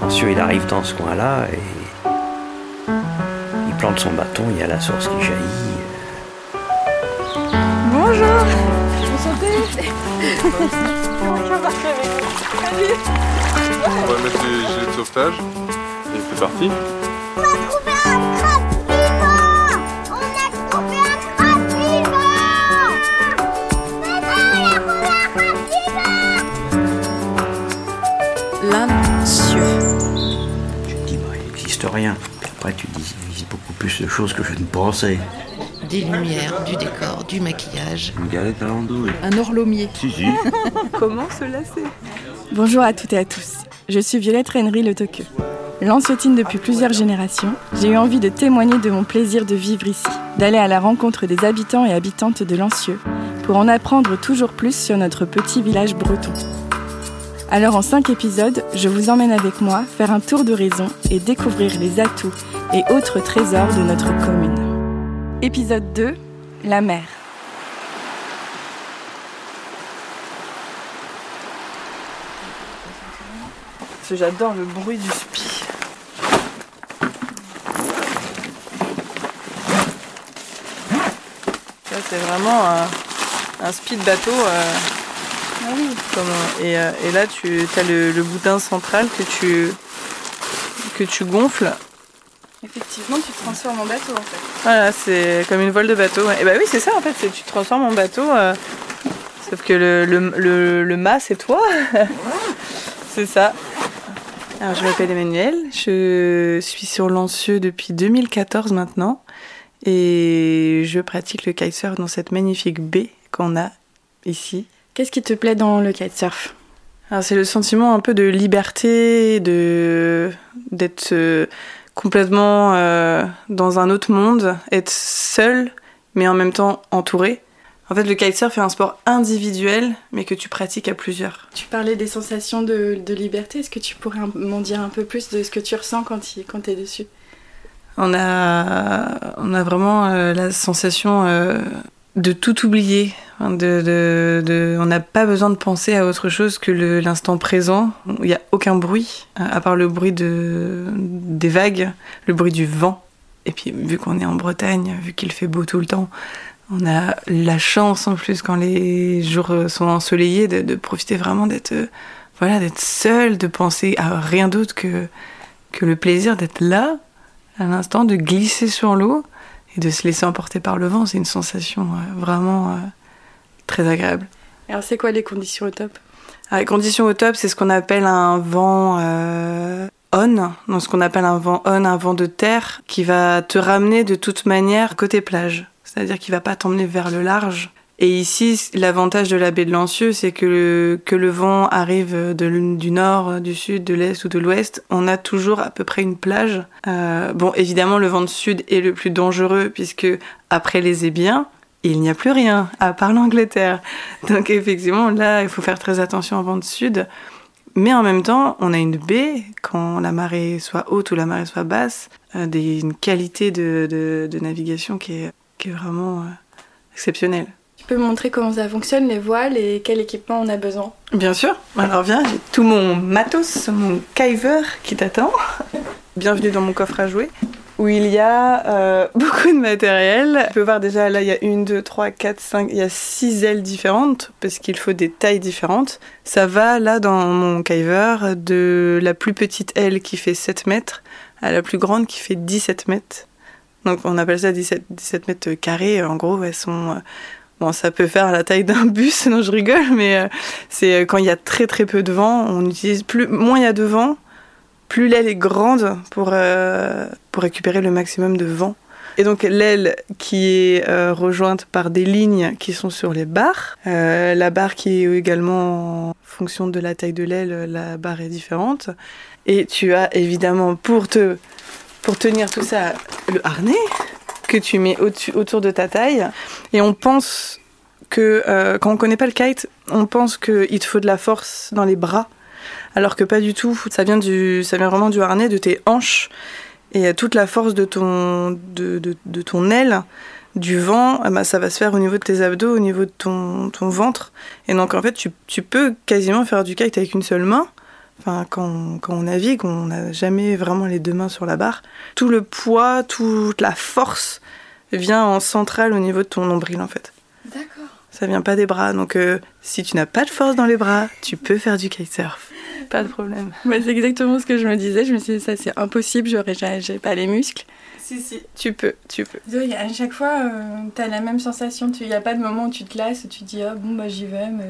Lancieux, il arrive dans ce coin-là et il plante son bâton, il y a la source qui jaillit. Bonjour Enchantée On va mettre les gilets de sauvetage. Et c'est parti. Rien. Puis après, tu dis, il existe beaucoup plus de choses que je ne pensais. Des lumières, du décor, du maquillage. Une galette à l'andouille. Un horlomier. Si, si. Comment se lasser? Bonjour à toutes et à tous. Je suis Violette Rennery Le Toqueux. Lanciotine depuis plusieurs générations, j'ai eu envie de témoigner de mon plaisir de vivre ici, d'aller à la rencontre des habitants et habitantes de Lancieux, pour en apprendre toujours plus sur notre petit village breton. Alors en cinq épisodes, je vous emmène avec moi faire un tour d'horizon et découvrir les atouts et autres trésors de notre commune. Épisode 2, la mer. J'adore le bruit du spi. Ça, c'est vraiment un, un spi de bateau. euh, comme un- et, euh, et là, tu as le, le boudin central que tu, que tu gonfles. Effectivement, tu transformes en bateau en fait. Voilà, c'est comme une voile de bateau. ouais. Et bah oui, c'est ça en fait, c'est tu transformes en bateau. euh, sauf que le, le, le, le mât, c'est toi. c'est ça. Alors, je m'appelle Emmanuel, je suis sur Lancieux depuis 2014 maintenant. Et je pratique le kitesurf dans cette magnifique baie qu'on a ici. Qu'est-ce qui te plaît dans le kitesurf? Alors, c'est le sentiment un peu de liberté, de d'être euh, complètement euh, dans un autre monde, être seul, mais en même temps entouré. En fait, le kitesurf est un sport individuel, mais que tu pratiques à plusieurs. Tu parlais des sensations de, de liberté. Est-ce que tu pourrais m'en dire un peu plus de ce que tu ressens quand tu es dessus? On a, on a vraiment euh, la sensation euh, de tout oublier. On n'a pas besoin de penser à autre chose que l'instant présent. Il n'y a aucun bruit, euh, à part le bruit de, des vagues, le bruit du vent. Et puis, vu qu'on est en Bretagne, vu qu'il fait beau tout le temps, on a la chance en plus, quand les jours sont ensoleillés, de, de profiter vraiment d'être voilà, d'être seul, de penser à rien d'autre que, que le plaisir d'être là, à l'instant, de glisser sur l'eau et de se laisser emporter par le vent. C'est une sensation euh, vraiment euh, très agréable. Alors, c'est quoi les conditions au top? Alors, les conditions au top, c'est ce qu'on appelle un vent euh, on, donc ce qu'on appelle un vent on, un vent de terre, qui va te ramener de toute manière côté plage. C'est-à-dire qu'il va pas t'emmener vers le large. Et ici, l'avantage de la baie de Lancieux, c'est que le, que le vent arrive de du nord, du sud, de l'est ou de l'ouest. On a toujours à peu près une plage. Euh, bon, évidemment, le vent de sud est le plus dangereux puisque après les ébiens, il n'y a plus rien, à part l'Angleterre. Donc effectivement, là, il faut faire très attention au vent de sud. Mais en même temps, on a une baie, quand la marée soit haute ou la marée soit basse, euh, des, une qualité de, de- de navigation qui est, qui est vraiment euh, exceptionnelle. Tu peux me montrer comment ça fonctionne, les voiles et quel équipement on a besoin? Bien sûr. Alors viens, j'ai tout mon matos, mon kiver qui t'attend. Bienvenue dans mon coffre à jouer où il y a euh, beaucoup de matériel. Tu peux voir déjà là, il y a une, deux, trois, quatre, cinq, il y a six ailes différentes parce qu'il faut des tailles différentes. Ça va là dans mon kiver de la plus petite aile qui fait 7 mètres à la plus grande qui fait 17 mètres. Donc on appelle ça 17, 17 mètres carrés. En gros, elles sont... euh, Bon, ça peut faire la taille d'un bus, non je rigole, mais euh, c'est quand il y a très très peu de vent, on utilise plus, moins il y a de vent, plus l'aile est grande pour, euh, pour récupérer le maximum de vent. Et donc l'aile qui est euh, rejointe par des lignes qui sont sur les barres, euh, la barre qui est également en fonction de la taille de l'aile, la barre est différente. Et tu as évidemment pour te pour tenir tout ça le harnais que tu mets au-dessus- autour de ta taille. Et on pense que quand on connaît pas le kite, on pense qu'il te faut de la force dans les bras, alors que pas du tout. Ça vient du, ça vient vraiment du harnais, de tes hanches, et euh, toute la force de ton, de, de, ton aile, du vent, eh ben, ça va se faire au niveau de tes abdos, au niveau de ton, ton ventre. Et donc en fait, tu, tu peux quasiment faire du kite avec une seule main, Enfin, quand quand on navigue, on n'a jamais vraiment les deux mains sur la barre. Tout le poids, toute la force vient en centrale au niveau de ton nombril en fait. D'accord. Ça vient pas des bras. Donc euh, si tu n'as pas de force dans les bras, tu peux faire du kitesurf. Pas de problème. Bah, c'est exactement ce que je me disais. Je me suis dit, ça c'est impossible, j'aurais j'ai pas les muscles. Si, si. Tu peux, tu peux. Oui, à chaque fois, euh, t'as la même sensation. Il n'y a pas de moment où tu te lasses, où tu te dis, ah bon, bah j'y vais, mais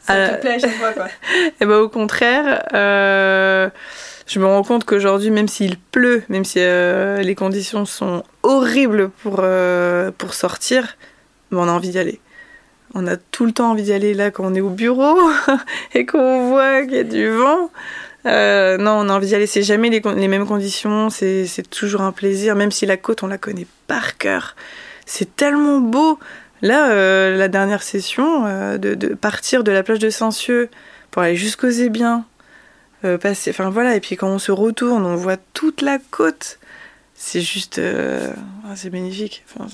ça Euh, te plaît à chaque fois, quoi. Et ben au contraire, euh, je me rends compte qu'aujourd'hui, même s'il pleut, même si euh, les conditions sont horribles pour, euh, pour sortir, ben, on a envie d'y aller. On a tout le temps envie d'y aller là quand on est au bureau et qu'on voit qu'il y a du vent. Euh, non, on a envie d'y aller. C'est jamais les, mêmes conditions. C'est toujours un plaisir, même si la côte, on la connaît par cœur. C'est tellement beau. Là, euh, la dernière session, euh, de, partir de la plage de Saint-Cieux pour aller jusqu'aux Ébiens, enfin voilà, et puis quand on se retourne, on voit toute la côte. C'est juste, ah, c'est magnifique. Enfin,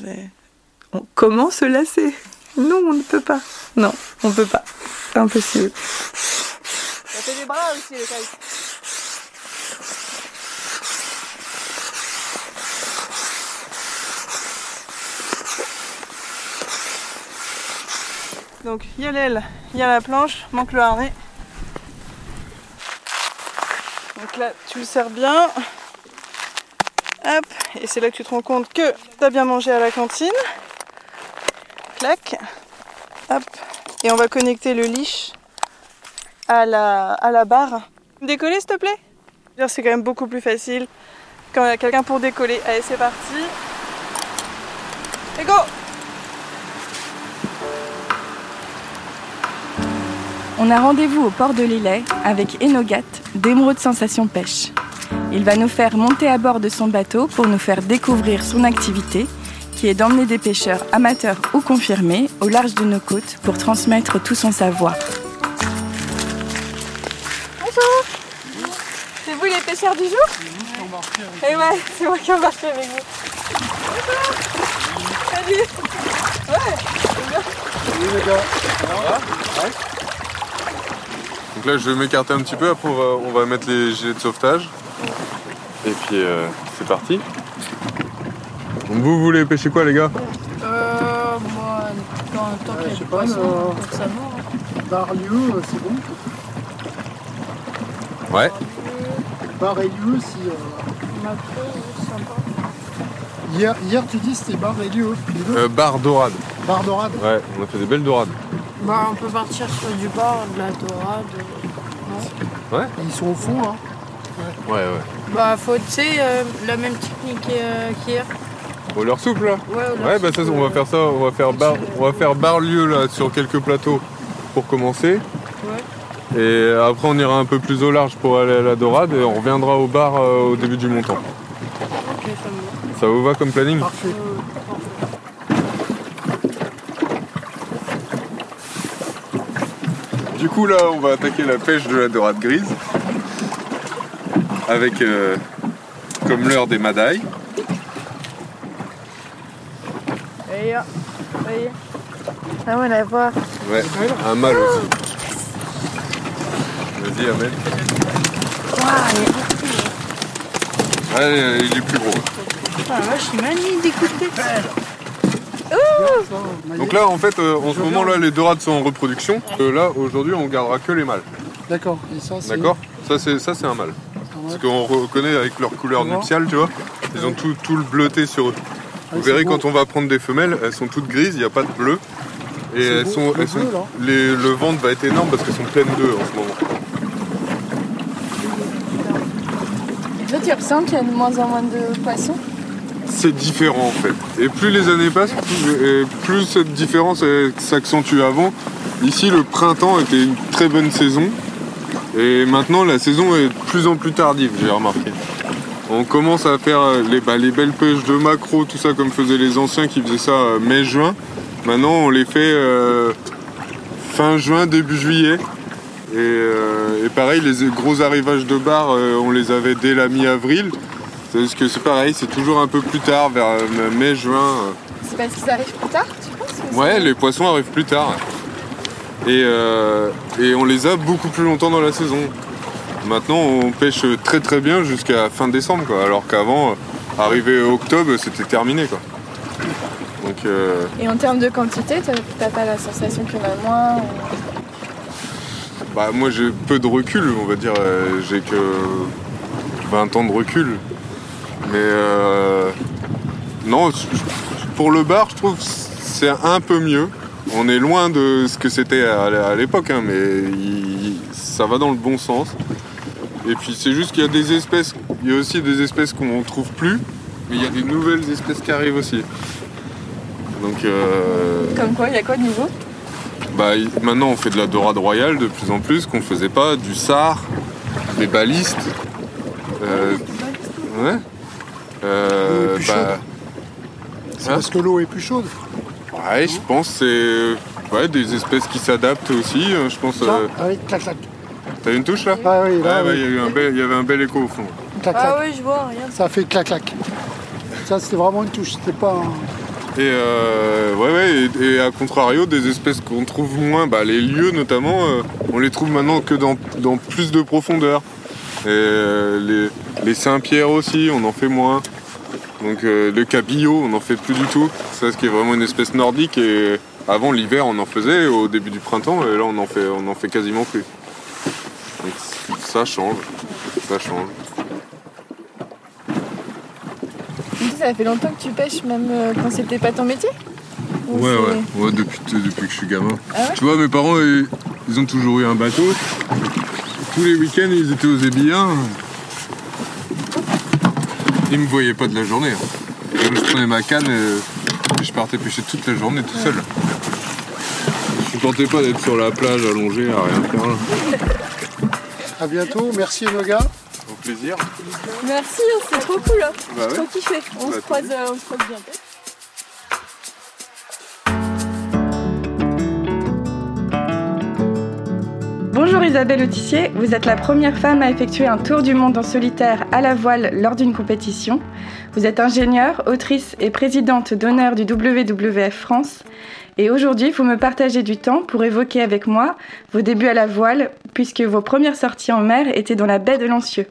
on- comment se lasser Non, on ne peut pas. Non, on peut pas. C'est impossible. Ça fait des bras aussi, le kite. Donc, il y a l'aile, il y a la planche, manque le harnais. Donc là, tu le serres bien. Hop, et c'est là que tu te rends compte que tu as bien mangé à la cantine. Et on va connecter le leash à la, barre. Décoller, s'il te plaît? C'est quand même beaucoup plus facile quand il y a quelqu'un pour décoller. Allez, c'est parti. Et go On a rendez-vous au port de Lillet avec Enogat d'Émeraude Sensation Pêche. Il va nous faire monter à bord de son bateau pour nous faire découvrir son activité, qui est d'emmener des pêcheurs amateurs ou confirmés au large de nos côtes pour transmettre tout son savoir. C'est vous les pêcheurs du jour? Et ouais, c'est moi qui embarque avec vous. Bonjour. Salut Donc là, je vais m'écarter un petit peu. Après, on va, on va mettre les gilets de sauvetage. Et puis, euh, c'est parti. Donc, vous voulez pêcher quoi, les gars Euh, moi, tant, tant qu'il y a du pas, poisson, euh, ça va. hein. Bar-lieu, euh, c'est bon. Ouais. Bar et lieu, si. euh. Hier, hier, tu dis c'était bar et lieu. Les deux Euh, bar dorade. Bar dorade. Ouais, on a fait des belles dorades. Bah, on peut partir sur du bar, de la dorade. non Et Ils sont au fond, là. Ouais, ouais. Bah, faut, tu sais, euh, la même technique euh, qu'hier. Leur souple, là Ouais, on Ouais, bah ça, on va faire ça. On va faire bar, on va faire bar lieu, là, sur quelques plateaux pour commencer. Ouais. Et après, on ira un peu plus au large pour aller à la dorade et on reviendra au bar euh, au début du montant. Ok, ça me va. Ça vous va comme planning? Parfait. Du coup, là, on va attaquer la pêche de la dorade grise. Avec euh, comme l'heure des madailles. Et là, voyez. Ah ouais, la voir. Ouais, un mâle aussi. Vas-y, amène. Ouais, il est plus gros. Ah, la vache, il m'a mis d'écouter. Donc là, en fait, euh, en ce moment, là, les dorades sont en reproduction. Euh, là, aujourd'hui, on gardera que les mâles. D'accord. Et ça, c'est. D'accord Ça, c'est ça, c'est un mâle. Parce qu'on reconnaît avec leur couleur Comment nuptiale, tu vois. Ils ont tout, tout le bleuté sur eux. Ah, Vous c'est verrez beau. quand on va prendre des femelles, elles sont toutes grises, il n'y a pas de bleu. Et elles beau, sont, le elles sont- bleu, là. les- le ventre va être énorme parce qu'elles sont pleines d'œufs en ce moment. Là, tu ressens qu'il y a de moins en moins de poissons C'est différent en fait. Et plus les années passent, plus, et plus cette différence s'accentue avant. Ici, le printemps était une très bonne saison. Et maintenant, la saison est de plus en plus tardive, j'ai remarqué. On commence à faire euh, les, bah, les belles pêches de maquereau, tout ça comme faisaient les anciens qui faisaient ça euh, mai-juin. Maintenant, on les fait euh, fin juin, début juillet. Et, euh, et pareil, les gros arrivages de bar, euh, on les avait dès la mi-avril. C'est Parce que c'est pareil, c'est toujours un peu plus tard, vers euh, mai-juin. C'est parce qu'ils arrivent plus tard, tu penses ou Ouais, les poissons arrivent plus tard. Et, et on les a beaucoup plus longtemps dans la saison. Maintenant, on pêche très très bien jusqu'à fin décembre, quoi. Alors qu'avant, arrivé octobre, c'était terminé, quoi. Donc, euh, Et en termes de quantité, t'as pas la sensation qu'il y en a moins ou- bah, moi, j'ai peu de recul, on va dire. euh, J'ai que 20 ans de recul. Mais euh, non, pour le bar, je trouve c'est un peu mieux. On est loin de ce que c'était à à l'époque, hein, mais il- ça va dans le bon sens. Et puis c'est juste qu'il y a des espèces, il y a aussi des espèces qu'on ne trouve plus, mais il y a des nouvelles espèces qui arrivent aussi. Donc euh, Comme quoi, il y a quoi de nouveau? bah, maintenant on fait de la dorade royale de plus en plus, qu'on faisait pas, du sard, des balistes. Euh, ouais. Euh, bah, C'est Hein parce que l'eau est plus chaude. ouais, je pense que c'est ouais, des espèces qui s'adaptent aussi. hein, Je pense. Ça, euh, ah oui, clac, clac. T'as une touche là? Ah oui, là, il y, a eu un bel- il y avait un bel écho au fond. Clac, Ah oui, je vois, regarde. Ça fait clac, clac. Ça, c'était vraiment une touche. C'était pas un... Et euh, ouais, et, à contrario, des espèces qu'on trouve moins, bah, les lieux notamment, euh, on les trouve maintenant que dans, plus de profondeur. Euh, les, les Saint-Pierre aussi, on en fait moins. Donc le cabillaud, on n'en fait plus du tout. Ça, ce qui est vraiment une espèce nordique. Et avant l'hiver, on en faisait au début du printemps, et là, on en fait, on en fait quasiment plus. Donc ça change, ça change. Tu dis, Ça fait longtemps que tu pêches, même euh, quand c'était pas ton métier Ou Ouais, ouais, ouais, depuis, depuis que je suis gamin. Ah ouais tu vois, mes parents, ils, ils ont toujours eu un bateau. Tous les week-ends, ils étaient aux Ébillins. Ils me voyaient pas de la journée. hein. Donc, je prenais ma canne et, et je partais pêcher toute la journée tout seul. Je supportais pas d'être sur la plage allongé à rien faire. là. À bientôt. Merci, Enoga. Au plaisir. Merci, hein, c'est trop cool. Hein. Bah J'ai ouais. trop kiffé. On, Bah, se croise, euh, on se croise bientôt. Bonjour Isabelle Autissier, vous êtes la première femme à effectuer un tour du monde en solitaire à la voile lors d'une compétition. Vous êtes ingénieure, autrice et présidente d'honneur du WWF France. Et aujourd'hui, vous me partagez du temps pour évoquer avec moi vos débuts à la voile, puisque vos premières sorties en mer étaient dans la baie de Lancieux.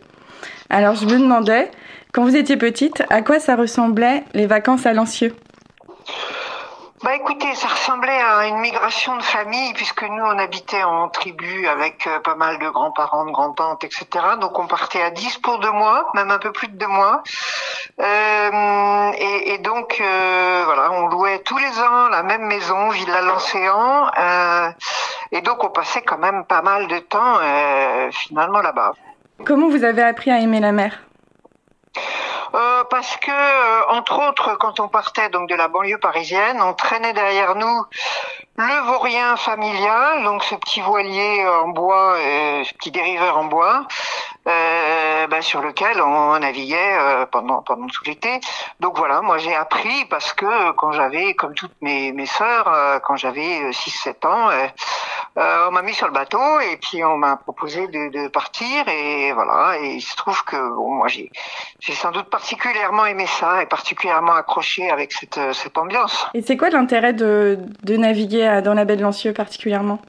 Alors je me demandais, quand vous étiez petite, à quoi ça ressemblait les vacances à Lancieux? Bah écoutez, ça ressemblait à une migration de famille puisque nous on habitait en tribu avec euh, pas mal de grands-parents, de grands-tantes, etc. Donc on partait à 10 pour deux mois, même un peu plus de deux mois. Euh, et, donc euh, voilà, on louait tous les ans la même maison, Villa. Euh, et donc on passait quand même pas mal de temps finalement là-bas. Comment vous avez appris à aimer la mer? Euh, parce que, euh, entre autres, quand on partait donc de la banlieue parisienne, on traînait derrière nous le vaurien familial, donc ce petit voilier en bois, euh, ce petit dériveur en bois, euh, bah, sur lequel on naviguait pendant pendant tout l'été. Donc voilà, moi j'ai appris parce que quand j'avais, comme toutes mes mes sœurs, quand j'avais 6-7 ans, euh, on m'a mis sur le bateau et puis on m'a proposé de, de partir et voilà. Et il se trouve que bon, moi j'ai j'ai sans doute particulièrement aimé ça et particulièrement accroché avec cette, cette ambiance. Et c'est quoi l'intérêt de, de naviguer dans la baie de Lancieux particulièrement?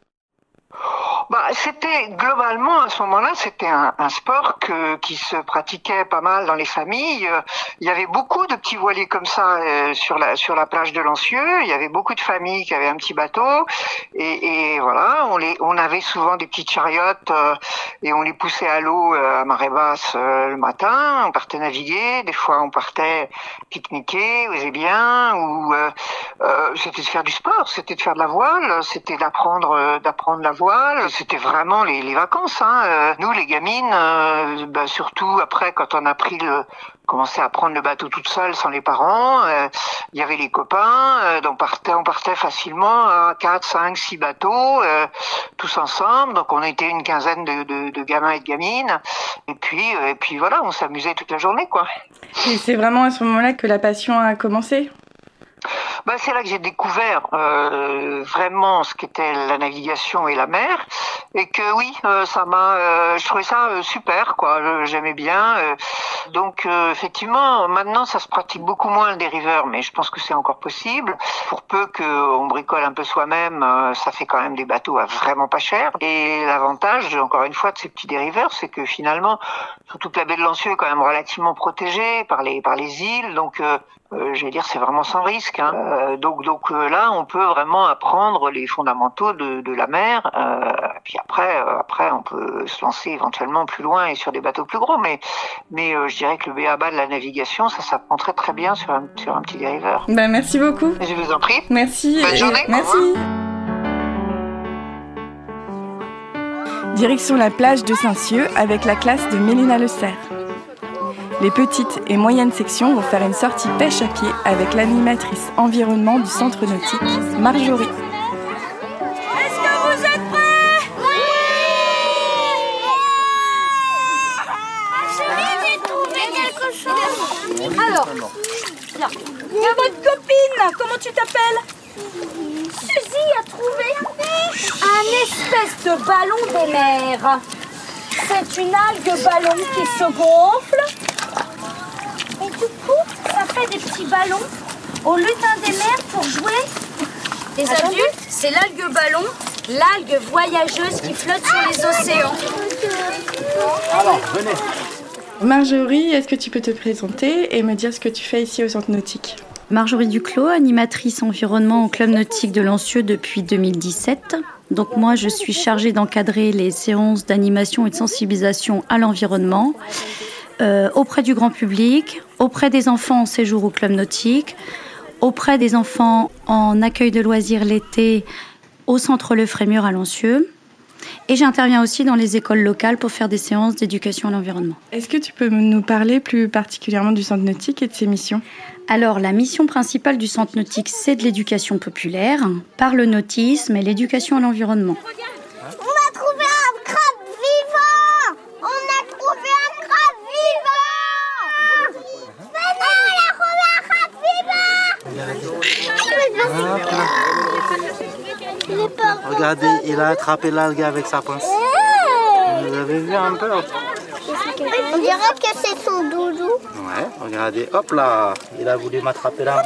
Bah, c'était globalement à ce moment-là, c'était un, un sport que, qui se pratiquait pas mal dans les familles. Il y avait beaucoup de petits voiliers comme ça euh, sur la sur la plage de Lancieux. Il y avait beaucoup de familles qui avaient un petit bateau et, et voilà, on les on avait souvent des petites chariotes euh, et on les poussait à l'eau euh, à marée basse euh, le matin. On partait naviguer. Des fois, on partait pique-niquer aux Ébiens ou euh, c'était de faire du sport, c'était de faire de la voile, c'était d'apprendre d'apprendre la voile, c'était vraiment les, vacances. Hein. Euh, Nous, les gamines, euh, bah, surtout après quand on a pris le commencé à prendre le bateau toute seule sans les parents, euh, il y avait les copains, euh, donc on partait, on partait facilement à 4, 5, 6 bateaux, tous ensemble, donc on était une quinzaine de, de, de gamins et de gamines, et puis, et puis voilà, on s'amusait toute la journée, quoi. Et c'est vraiment à ce moment-là que la passion a commencé? Bah, c'est là que j'ai découvert euh, vraiment ce qu'était la navigation et la mer. et que oui, euh, ça m'a, euh, je trouvais ça euh, super, quoi. J'aimais bien. euh. donc euh, effectivement, maintenant ça se pratique beaucoup moins le dériveur, mais je pense que c'est encore possible. Pour peu qu'on bricole un peu soi-même, ça fait quand même des bateaux à vraiment pas cher. Et l'avantage, encore une fois, de ces petits dériveurs, c'est que finalement, surtout que la baie de Lancieux est quand même relativement protégée par les par les îles, donc euh, euh, j'allais dire c'est vraiment sans risque. hein. Euh, donc donc euh, là, on peut vraiment apprendre les fondamentaux de, de la mer. Euh, puis après euh, après on peut se lancer éventuellement plus loin et sur des bateaux plus gros. Mais mais euh, je dirais que le B.A.B.A. de la navigation, ça s'apprend très très bien sur un sur un petit dériveur. Bah, merci beaucoup. Je vous en prie. Merci. Bonne journée, Merci. Direction la plage de Saint-Cieux avec la classe de Mélina Le Serre. Les petites et moyennes sections vont faire une sortie pêche à pied avec l'animatrice environnement du centre nautique, Marjorie. Est-ce que vous êtes prêts? Oui J'ai trouvé quelque chose. Alors, là, votre copine. Comment tu t'appelles? Suzy a trouvé Un espèce de ballon des mers. C'est une algue ballon qui se gonfle. Coup, ça fait des petits ballons au lutin des mers pour jouer. Les adultes, c'est l'algue ballon, l'algue voyageuse qui flotte sur les océans. Alors, venez. Marjorie, est-ce que tu peux te présenter et me dire ce que tu fais ici au centre nautique? Marjorie Duclos, animatrice environnement au club nautique de Lancieux depuis 2017. Donc moi, je suis chargée d'encadrer les séances d'animation et de sensibilisation à l'environnement euh, auprès du grand public, auprès des enfants en séjour au club nautique, auprès des enfants en accueil de loisirs l'été au centre Le Frémur à Lancieux. Et j'interviens aussi dans les écoles locales pour faire des séances d'éducation à l'environnement. Est-ce que tu peux nous parler plus particulièrement du centre nautique et de ses missions? Alors, la mission principale du centre nautique, c'est de l'éducation populaire, par le nautisme et l'éducation à l'environnement. On a trouvé un crabe vivant On a trouvé un crabe vivant Venez, on a trouvé un crabe vivant Il est pas Regardez, il a attrapé l'algue avec sa pince. Vous avez vu un peu On dirait que c'est son doudou. Ouais, regardez, hop là, il a voulu m'attraper là.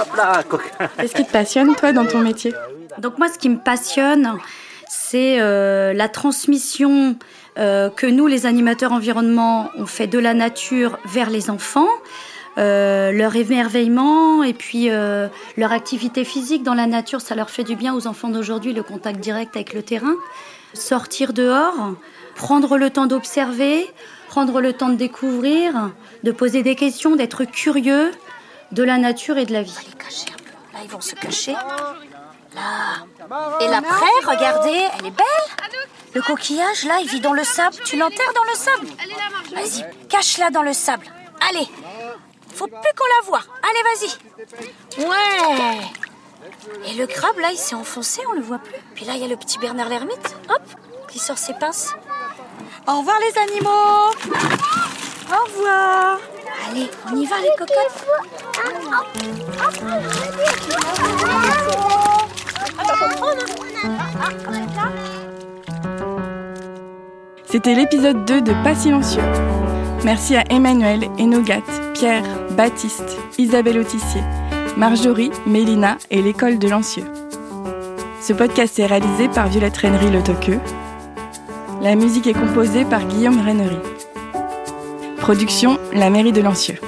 Hop là, coquin. Qu'est-ce qui te passionne, toi, dans ton métier? Donc moi, ce qui me passionne, c'est euh, la transmission euh, que nous, les animateurs environnement, on fait de la nature vers les enfants. Euh, leur émerveillement et puis euh, leur activité physique dans la nature, ça leur fait du bien aux enfants d'aujourd'hui, le contact direct avec le terrain. Sortir dehors, prendre le temps d'observer, prendre le temps de découvrir, de poser des questions, d'être curieux de la nature et de la vie. Là, ils vont se cacher. Là. Et l'après, regardez, elle est belle. Le coquillage, là, il vit dans le sable. Tu l'enterres dans le sable. Vas-y, cache-la dans le sable. Allez. Faut plus qu'on la voie. Allez, vas-y. Ouais. Et le crabe, là, il s'est enfoncé, on le voit plus. Puis là, il y a le petit Bernard l'ermite. Hop, qui sort ses pinces. Au revoir, les animaux. Au revoir. Allez, on y va, les cocottes. C'était l'épisode 2 de Pas silencieux. Merci à Emmanuel, Enogat, Pierre, Baptiste, Isabelle Autissier, Marjorie, Mélina et l'école de Lancieux. Ce podcast est réalisé par Violette Rennery Le Toqueux. La musique est composée par Guillaume Rennery. Production La mairie de Lancieux.